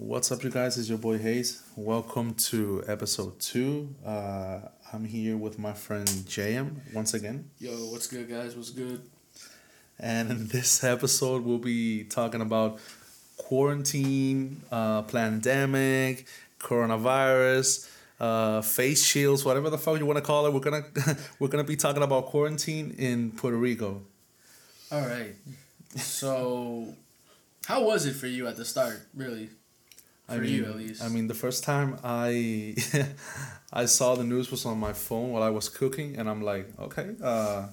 What's up, you guys? It's your boy Hayes. Welcome to episode two. Uh, I'm here with my friend JM once again. Yo, what's good, guys? What's good? And in this episode, we'll be talking about quarantine, uh, pandemic, coronavirus, uh, face shields, whatever the fuck you want to call it. We're gonna we're gonna be talking about quarantine in Puerto Rico. All right. So, how was it for you at the start? Really, for I mean, you at least. I mean, the first time I I saw the news was on my phone while I was cooking, and I'm like, okay, uh,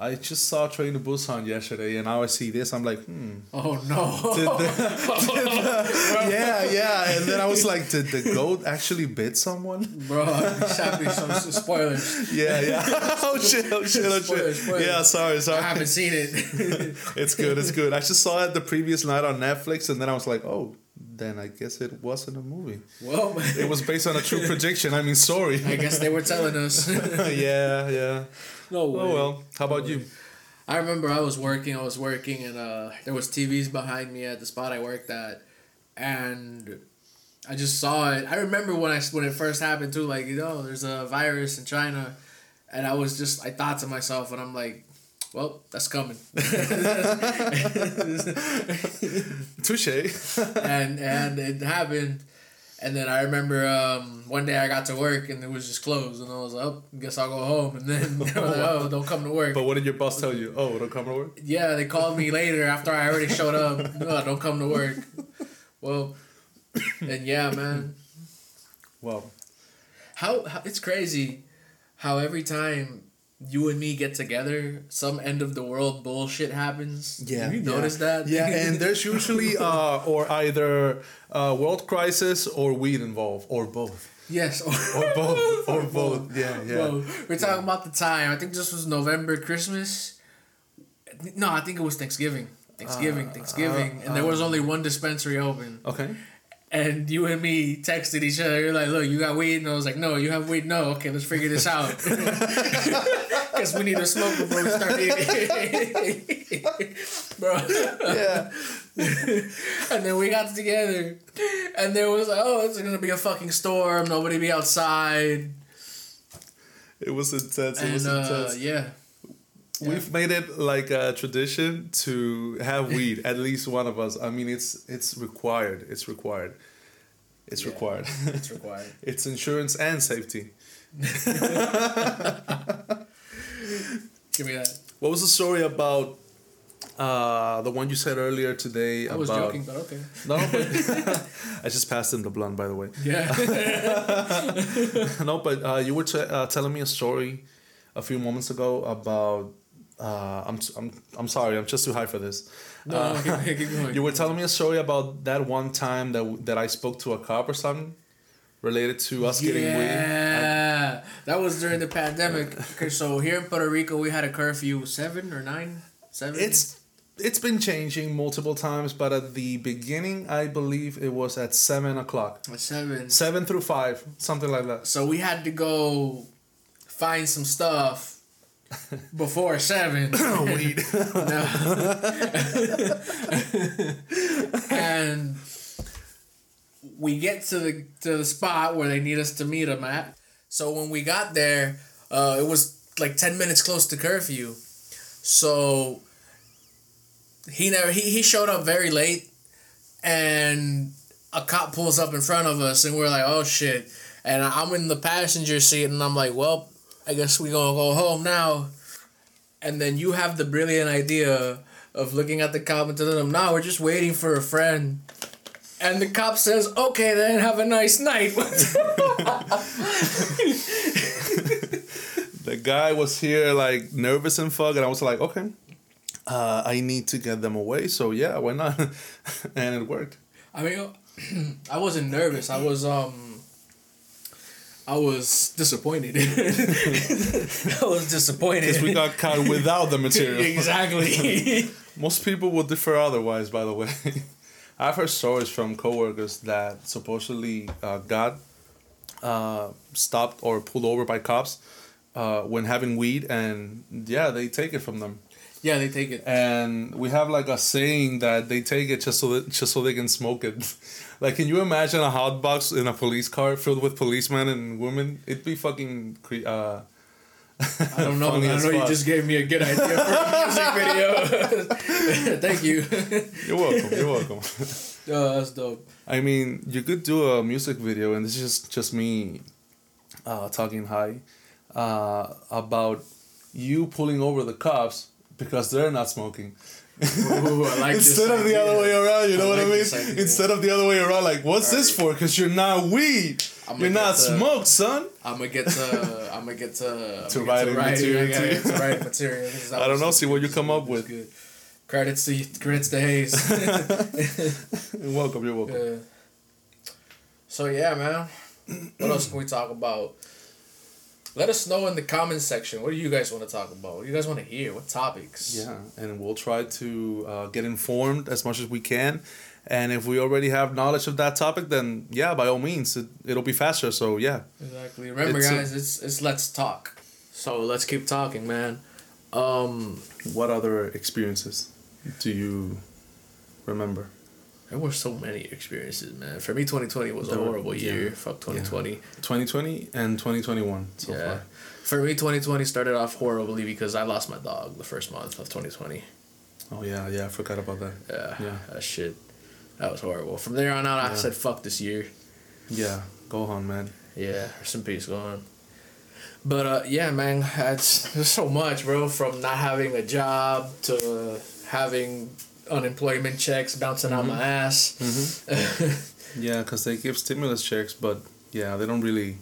I just saw Train to Busan yesterday, and now I see this. I'm like, hmm. oh no. Did the, did the- yeah, yeah, and then I was like, did the goat actually bit someone? Bro, be some spoilers. Yeah, yeah. oh shit! Oh shit! Oh Spoilers, shit! spoilers. Yeah, sorry, sorry. I haven't seen it. It's good. It's good. I just saw it the previous night on Netflix, and then I was like, oh, then I guess it wasn't a movie. well, It was based on a true prediction. I mean, sorry. I guess they were telling us. yeah, yeah. no way. Oh well. How about you? I remember I was working, I was working, and uh, there was TVs behind me at the spot I worked at, and I just saw it. I remember when I when it first happened too, like you know, there's a virus in China, and I was just I thought to myself, and I'm like, well, that's coming, Touche. and and it happened. And then I remember um, one day I got to work and it was just closed, and I was like, "Oh, guess I'll go home." And then they like, "Oh, don't come to work." but what did your boss tell you? Oh, don't come to work. Yeah, they called me later after I already showed up. No, don't come to work. Well, and yeah, man. Wow. How, how it's crazy how every time you and me get together, some end of the world bullshit happens. Have you yeah. noticed that? Yeah, and there's usually uh or either uh world crisis or weed involved or both. yes, or, Or both. or both. Yeah, yeah. Bro, we're talking about the time. I think this was November, Christmas. No, I think it was Thanksgiving. Thanksgiving, Thanksgiving, and there was only one dispensary open. Okay. And you and me texted each other. You're like, "Look, you got weed," and I was like, "No, you have weed." No, okay, let's figure this out. Because we need to smoke before we start eating, bro. Yeah. And then we got together, and there was like, "Oh, it's gonna be a fucking storm. Nobody be outside." It was intense. It was And uh, intense. yeah, We've made it like a tradition to have weed. At least one of us. I mean, it's it's required. It's required. It's Yeah. required. it's required. it's insurance and safety. Give me that. What was the story about? Uh, the one you said earlier today I was about joking, but okay. no, but I just passed him the blunt, by the way. Yeah. no, but uh, you were t- uh, telling me a story a few moments ago about. Uh, I'm, I'm I'm sorry, I'm just too high for this. no, no, keep, keep going. You were telling me a story about that one time that that I spoke to a cop or something related to us getting weed. Yeah, that was during the pandemic. Okay, so here in Puerto Rico, we had a curfew seven or nine, seven. It's it's been changing multiple times, but at the beginning, I believe it was at seven o'clock, seven. seven through five, something like that. So we had to go find some stuff before seven. weed. And we get to the to the spot where they need us to meet them at. So when we got there, uh, it was like ten minutes close to curfew. So he never he, he showed up very late, and a cop pulls up in front of us, and we're like, oh shit! And I'm in the passenger seat, and I'm like, well, I guess we gonna go home now and then you have the brilliant idea of looking at the cop and telling them, "No, we're just waiting for a friend." And the cop says, "Okay, then have a nice night." the guy was here like nervous and fuck, and I was like, okay, uh, I need to get them away. So yeah, why not? and it worked. I mean, I wasn't nervous. I was um, I was disappointed. I was disappointed. Because we got caught without the material. exactly. Most people would differ otherwise, by the way. I've heard stories from coworkers that supposedly uh, got uh, stopped or pulled over by cops uh, when having weed, and yeah, they take it from them. Yeah, they take it. and we have like a saying that they take it just so that just so they can smoke it. like, can you imagine a hot box in a police car filled with policemen and women? It'd be fucking cre- uh, I don't know. I as know you just gave me a good idea for a music video. Thank you. You're welcome. You're welcome. oh, that's dope. I mean, you could do a music video, and this is just just me, uh, talking high, uh, about you pulling over the cops because they're not smoking. Ooh, I like Instead of the other way around, you know I what I mean? Instead of the other way around, like, what's this for? Because you're not weed. I'ma You're not the- smoked, son. I'm gonna get to. I'm gonna get to. To writing get material, I to writing material. I don't know. See what you come up with. good. Credits to credits to Hayes. You're welcome. You're welcome. Yeah. So yeah, man. What else can we talk about? Let us know in the comments section. What do you guys want to talk about? What do you guys want to hear? What topics? Yeah, and we'll try to uh, get informed as much as we can. And if we already have knowledge of that topic, then yeah, by all means, it, it'll be faster. So yeah, Exactly. Remember, It's a- guys, it's it's let's talk. So let's keep talking, man. Um, what other experiences do you remember? there were so many experiences, man. For me, twenty twenty was a There were- horrible year. yeah. Fuck twenty twenty. 2020 and 2021 so yeah. far. For me, twenty twenty started off horribly because I lost my dog the first month of twenty twenty. Oh yeah, yeah, I forgot about that. Yeah. Yeah. That shit. That was horrible. From there on out, I said fuck this year. Yeah, go on, man. Yeah, rest in peace, go on. But uh, yeah, man, it's there's so much, bro. From not having a job to having unemployment checks bouncing out my ass. Yeah, because they give stimulus checks, but yeah, they don't really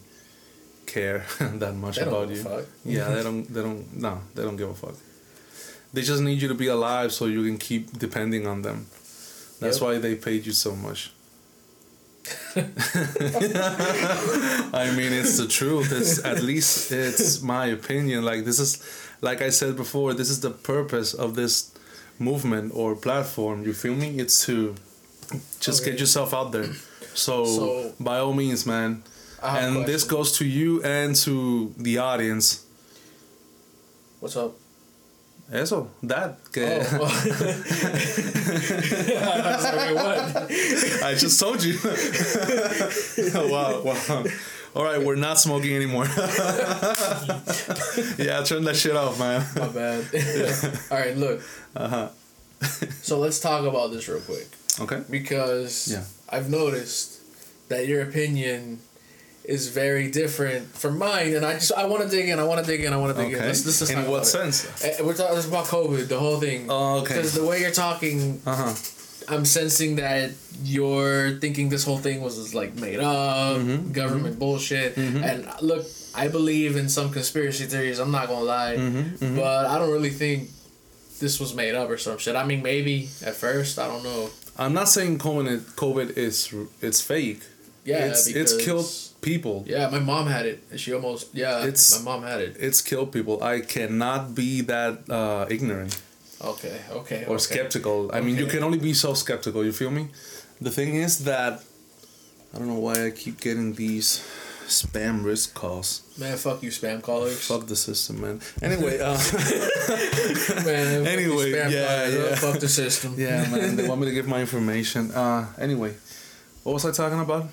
care that much about you. Yeah, they don't. They don't. No, they don't give a fuck. They just need you to be alive so you can keep depending on them. That's Yep. why they paid you so much. I mean, it's the truth. It's at least it's my opinion. Like this is, like I said before, this is the purpose of this movement or platform. You feel me? It's to just Okay. get yourself out there. So, So- by all means, man. I have a And this goes to you and to the audience. What's up? Eso, that. Que Oh. I was like, what? I just told you. wow, wow. All right, we're not smoking anymore. yeah, turn that shit off, man. My bad. All right, look. Uh-huh. So let's talk about this real quick Okay. because Yeah. I've noticed that your opinion is very different from mine, and I just I want to dig in. I want to dig in. I want to dig in. Okay. Let's, let's In what about it. sense? Eh, We're talking about COVID, the whole thing. Oh, okay. Because the way you're talking, Uh huh. I'm sensing that you're thinking this whole thing was like made up, Mm-hmm. government bullshit. And look, I believe in some conspiracy theories. I'm not gonna lie, Mm-hmm, but I don't really think this was made up or some shit. I mean, maybe at first, I don't know. I'm not saying COVID, COVID is it's fake. Yeah, it's it's killed people. Yeah, my mom had it. She almost yeah. It's- my mom had it. It's killed people. I cannot be that uh, ignorant Okay, okay. or okay. skeptical. I mean, you can only be so skeptical. You feel me? The thing is that I don't know why I keep getting these spam risk calls. Man, fuck you, spam callers. Fuck the system, man. Anyway, uh, Man, Anyway, spam yeah, callers. yeah. Fuck the system. yeah, man. They want me to give my information. Uh, anyway, what was I talking about?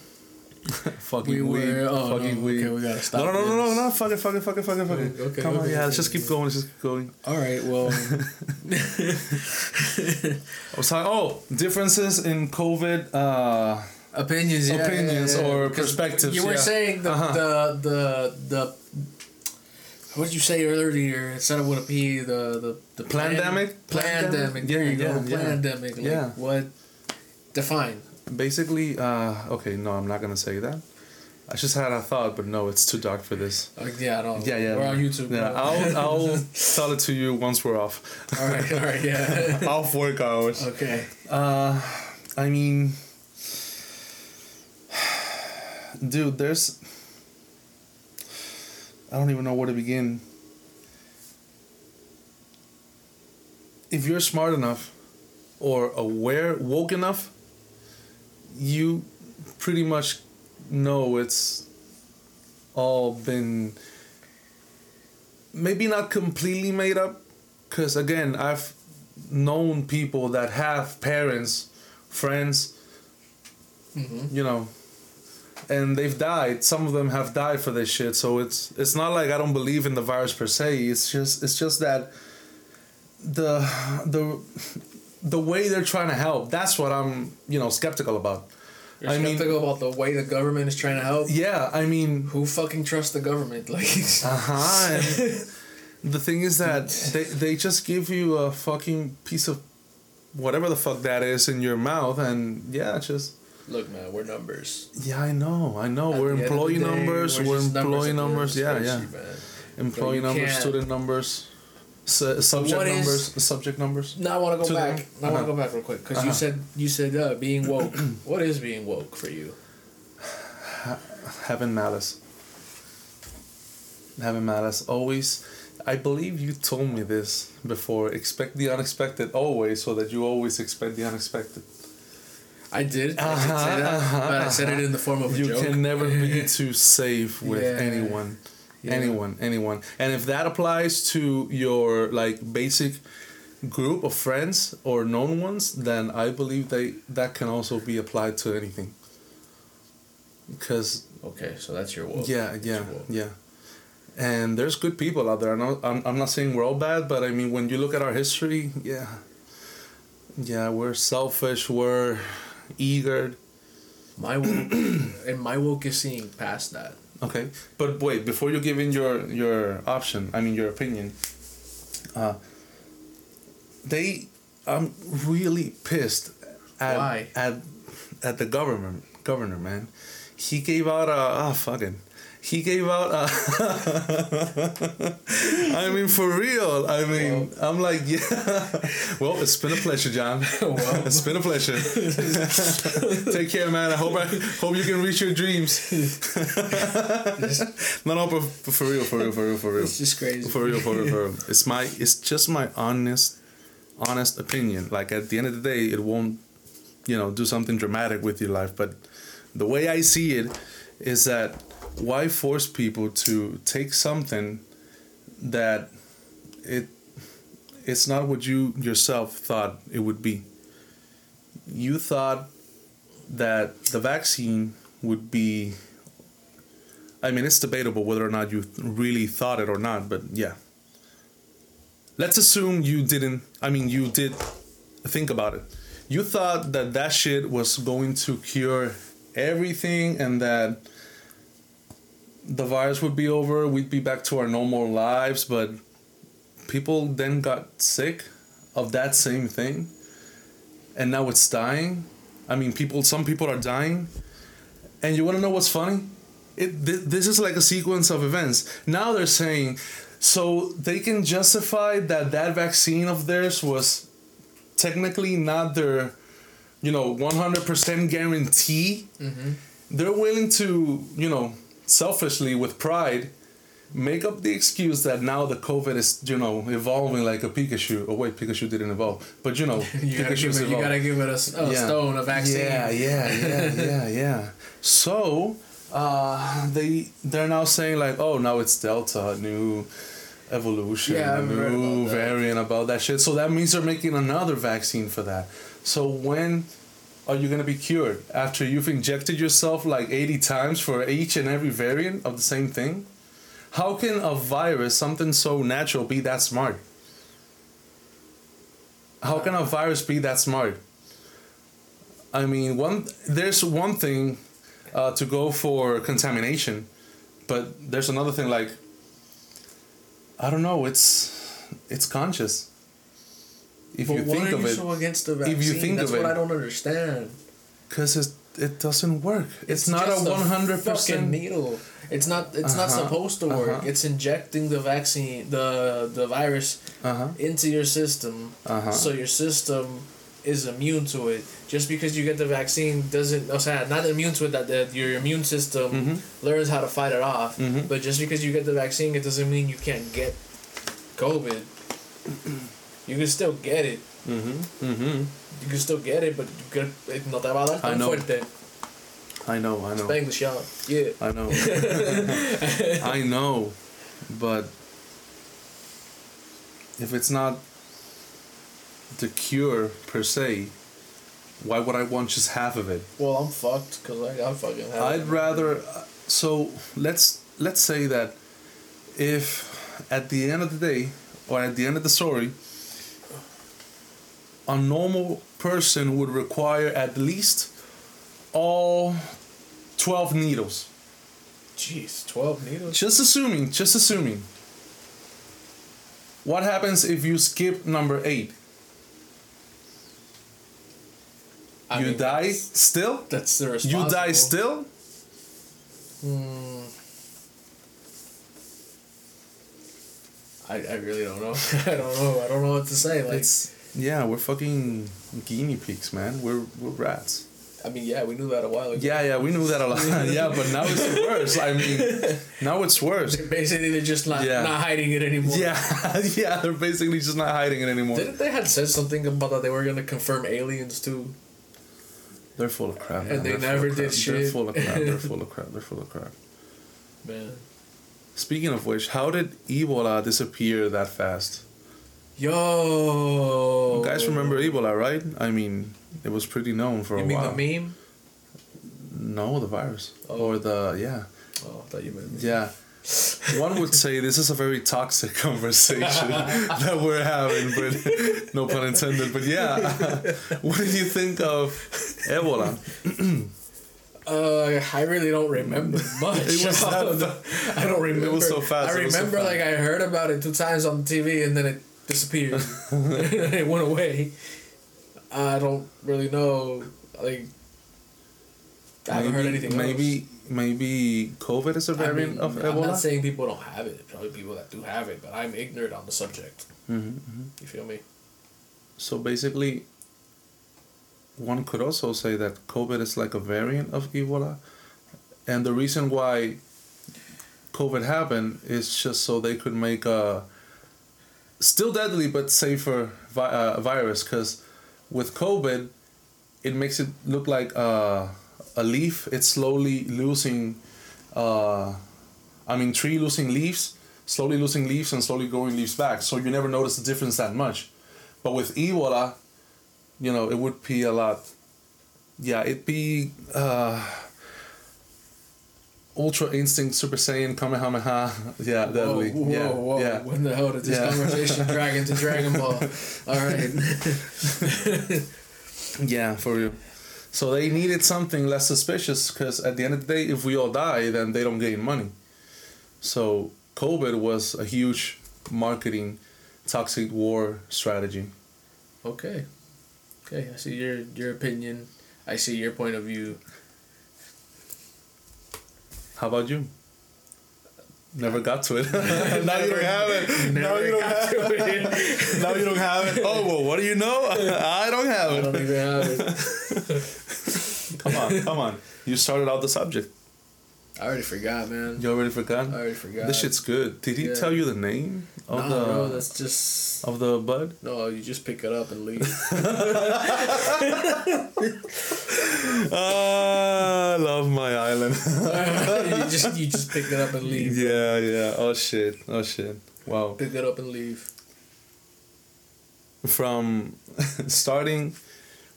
fucking We were. Oh, fucking no, weed. okay, we gotta stop. No, no, no, no, no, no, fuck it, fuck it, fuck it, fuck it, fuck it. Okay, Come on, okay, yeah, let's just keep going, let's just keep going. All right. Well. I was talking, oh, differences in COVID, uh, opinions yeah, Opinions yeah, yeah, or perspectives, you were saying the, Uh-huh. the the the what did you say earlier instead of with a p the the the plan- Plandemic? plandemic there Yeah, you go plandemic like Yeah. what define basically, uh, okay, no, I'm not gonna say that. I just had a thought, but no, it's too dark for this. like yeah I don't Yeah, yeah. we're on YouTube Yeah, bro. I'll, I'll tell it to you once we're off. all right all right yeah off work hours. okay Uh, I mean, dude, there's. I don't even know where to begin. If you're smart enough or aware, woke enough, you pretty much know it's all been maybe not completely made up because again, I've known people that have parents, friends, Mm-hmm. you know, and they've died. Some of them have died for this shit. So it's it's not like I don't believe in the virus per se. It's just it's just that the the the way they're trying to help. That's what I'm you know skeptical about. You're I mean- skeptical about the way the government is trying to help. Yeah, I mean, Who fucking trusts the government? Like, uh huh. the thing is that they they just give you a fucking piece of whatever the fuck that is in your mouth, and yeah, it's just. look, man, we're numbers. Yeah, I know, I know. At we're the end of the employee day, numbers. We're, just employee at the end of numbers. Yeah, yeah. man. Employee numbers, can't- student numbers, su- subject What is- numbers, subject numbers. Now I want to go back. them? I want Uh-huh. to go back real quick because you Uh-huh. said you said uh, being woke. what is being woke for you? Having malice. Having malice. Always. I believe you told me this before. Expect the unexpected always, so that you always expect the unexpected. I did. I did say Uh-huh, that, uh-huh, but I said it in the form of a joke. you can never be too safe with Yeah. anyone Yeah. anyone anyone and if that applies to your like basic group of friends or known ones then i believe they that can also be applied to anything because Okay, so that's your woke. yeah That's yeah woke. yeah and there's good people out there. I know, I'm, I'm not saying we're all bad, but I mean, when you look at our history, yeah. Yeah, we're selfish, we're eager. My woke, and my woke is seeing past that. Okay, but wait, before you give in your your option, I mean your opinion. Uh, they, I'm really pissed at Why? at at the government governor man. He gave out a ah fucking. He gave out a. I mean, for real. I mean, I'm like, yeah. Well, it's been a pleasure, John. Well. it's been a pleasure. Take care, man. I hope I hope you can reach your dreams. no, no, but for real, for real, for real, for real. It's just crazy. For real, for real, for real. It's my, it's just my honest, honest opinion. Like at the end of the day, it won't, you know, do something dramatic with your life. But the way I see it is that why force people to take something that it, it's not what you yourself thought it would be. You thought that the vaccine would be I mean, it's debatable whether or not you really thought it or not, but yeah. Let's assume you didn't, I mean, you did think about it. You thought that that shit was going to cure everything and that the virus would be over, we'd be back to our normal lives, but people then got sick of that same thing and now it's dying. I mean, people, some people are dying. And you want to know what's funny? It th- this is like a sequence of events. Now they're saying, so they can justify that that vaccine of theirs was technically not their, you know, one hundred percent guarantee. Mm-hmm. They're willing to, you know, selfishly with pride, make up the excuse that now the COVID is, you know, evolving like a Pikachu. Oh wait, Pikachu didn't evolve, but you know, You gotta, give it, you gotta give it a, a Yeah. stone, a vaccine. Yeah, yeah, yeah, yeah, yeah. So uh, they they're now saying like, oh, now it's Delta, new evolution, Yeah, a I've heard new about variant about that shit. So that means they're making another vaccine for that. So when are you gonna be cured after you've injected yourself like eighty times for each and every variant of the same thing? How can a virus, something so natural, be that smart? How can a virus be that smart? I mean, one there's one thing uh, to go for contamination, but there's another thing like I don't know. It's it's conscious. If But you think are of you it, so against the if vaccine? you think That's of what it- I don't understand. because it it doesn't work. It's, not a one hundred percent needle. It's not. It's not Uh-huh, supposed to work. uh-huh. It's injecting the vaccine, the the virus, Uh huh. into your system, Uh-huh. so your system is immune to it. Just because you get the vaccine doesn't. Oh, sorry, not immune to it. That the, your immune system Mhm. learns how to fight it off. Mhm. But just because you get the vaccine, it doesn't mean you can't get COVID. You can still get it. Mhm. Mhm. You can still get it, but you get, it no te va a dar I tan know. fuerte. I know. I know. Bang the shot. Yeah. I know. I know, but if it's not the cure per se, why would I want just half of it? Well, I'm fucked because I got fucking. Have I'd rather. So let's let's say that if at the end of the day or at the end of the story, a normal person would require at least all twelve needles. Jeez, twelve needles. Just assuming, just assuming. What happens if you skip number eight? I you mean, die that's- still? That's the You die still? Hmm. I, I really don't know. I don't know. I don't know what to say. Like, It's yeah, we're fucking guinea pigs, man. We're we're rats. I mean, yeah, we knew that a while ago. Yeah, yeah, we knew that a lot. yeah, but now it's worse. I mean, now it's worse. Basically, they're just not Yeah. not hiding it anymore. Yeah, yeah, they're basically just not hiding it anymore. Didn't they had said something about that they were gonna confirm aliens too? They're full of crap. And man. they They're never did crap. They're full of crap. They're full of crap. They're full of crap. Man. Speaking of which, how did Ebola disappear that fast? Yo. You guys remember Ebola, right? I mean, it was pretty known for You a mean while. the meme? No, the virus Oh. or the yeah, Oh, I thought you meant. yeah. One would say this is a very toxic conversation that we're having, but no pun intended. But yeah, what did you think of Ebola? Uh, I really don't remember much. It was fa- I don't remember. It was so fast, I so remember fast. like I heard about it two times on TV and then it disappeared. it went away. I don't really know. Like, I haven't heard anything. Maybe maybe COVID is a else. I variant mean, of I'm Ebola. not saying people don't have it. Probably people that do have it, but I'm ignorant on the subject. hmm You feel me? So basically, one could also say that COVID is like a variant of Ebola, and the reason why COVID happened is just so they could make a still deadly but safer vi- uh, virus. Because with COVID, it makes it look like uh, a leaf. It's slowly losing. Uh, I mean, tree losing leaves, slowly losing leaves and slowly growing leaves back. So you never notice the difference that much. But with Ebola, you know, it would be a lot. Yeah, it'd be uh, Ultra Instinct Super Saiyan Kamehameha. Yeah, deadly. Whoa, whoa, yeah, whoa. yeah. When the hell did this Yeah. conversation drag into Dragon Ball? All right. Yeah, for you. So they needed something less suspicious because at the end of the day, if we all die, then they don't gain money. So COVID was a huge marketing toxic war strategy. Okay. Okay, I see your your opinion. I see your point of view. How about you? Never got to it. now you don't have it. Now you don't have it. it. now you don't have it. Oh well, what do you know? I don't have it. I it. don't even have it. Come on, come on. You started out the subject. I already forgot, man. You already forgot. I already forgot. This shit's good. Did he Yeah. tell you the name of Nah, the bro, that's just of the bud? no. You just pick it up and leave. Ah, I love my island. you just you just pick it up and leave. yeah, yeah. Oh shit. Oh shit. Wow. Pick it up and leave. From starting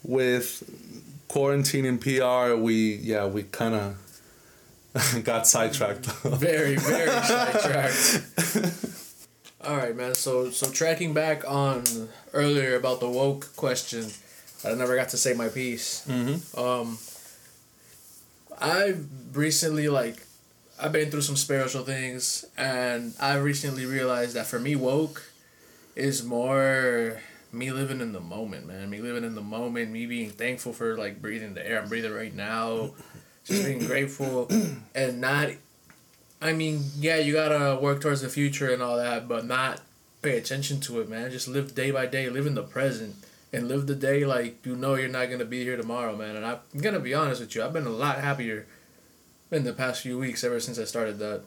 with quarantine and PR, we yeah we kind of got sidetracked. Very very sidetracked. All right, man. So so tracking back on earlier about the woke question, I never got to say my piece. mm-hmm. Um, I recently like, I've been through some spiritual things, and I recently realized that for me, woke is more me living in the moment, man. Me living in the moment, me being thankful for like breathing the air I'm breathing right now, just being grateful, and not. I mean, yeah, you gotta work towards the future and all that, but not pay attention to it, man. Just live day by day, live in the present and live the day like you know you're not gonna be here tomorrow, man. And I'm gonna be honest with you, I've been a lot happier in the past few weeks ever since I started that.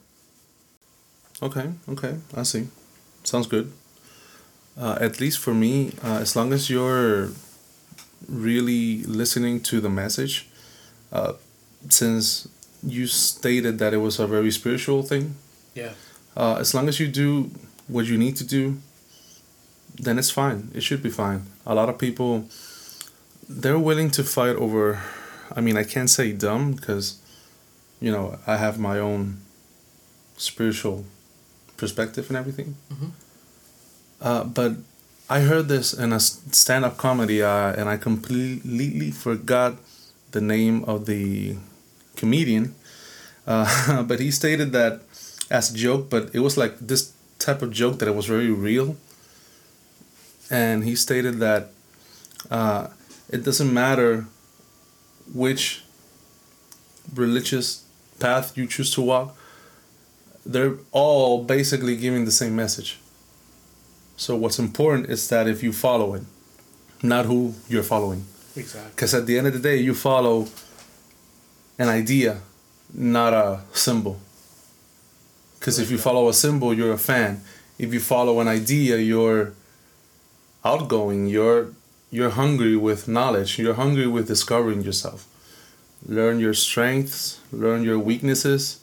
Okay, okay, I see. Sounds good. Uh, at least for me, uh, as long as you're really listening to the message, uh, since you stated that it was a very spiritual thing, Yeah. uh, as long as you do what you need to do, then it's fine. It should be fine. A lot of people, they're willing to fight over. I mean, I can't say dumb because, you know, I have my own spiritual perspective and everything. Mhm. Uh, but I heard this in a stand up comedy uh, and I completely forgot the name of the comedian. Uh, but he stated that as a joke, but it was like this type of joke that it was very real. And he stated that uh, it doesn't matter which religious path you choose to walk, they're all basically giving the same message. So what's important is that if you follow it, not who you're following. Exactly. Because at the end of the day, you follow an idea, not a symbol. Because if you follow a symbol, you're a fan. If you follow an idea, you're outgoing. You're you're hungry with knowledge. You're hungry with discovering yourself. Learn your strengths. Learn your weaknesses.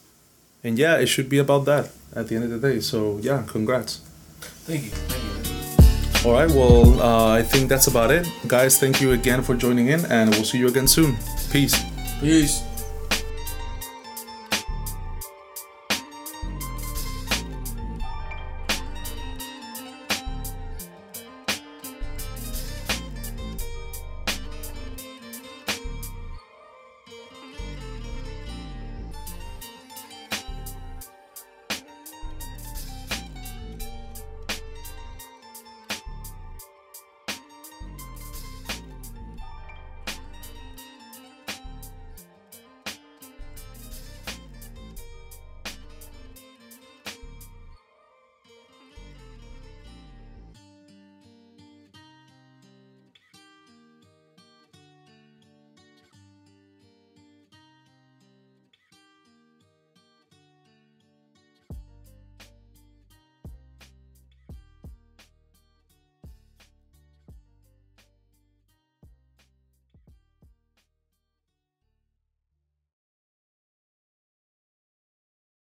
And yeah, it should be about that at the end of the day. So yeah, congrats. Thank you. Thank you. All right, well, uh, I think that's about it. Guys, thank you again for joining in, and we'll see you again soon. Peace. Peace.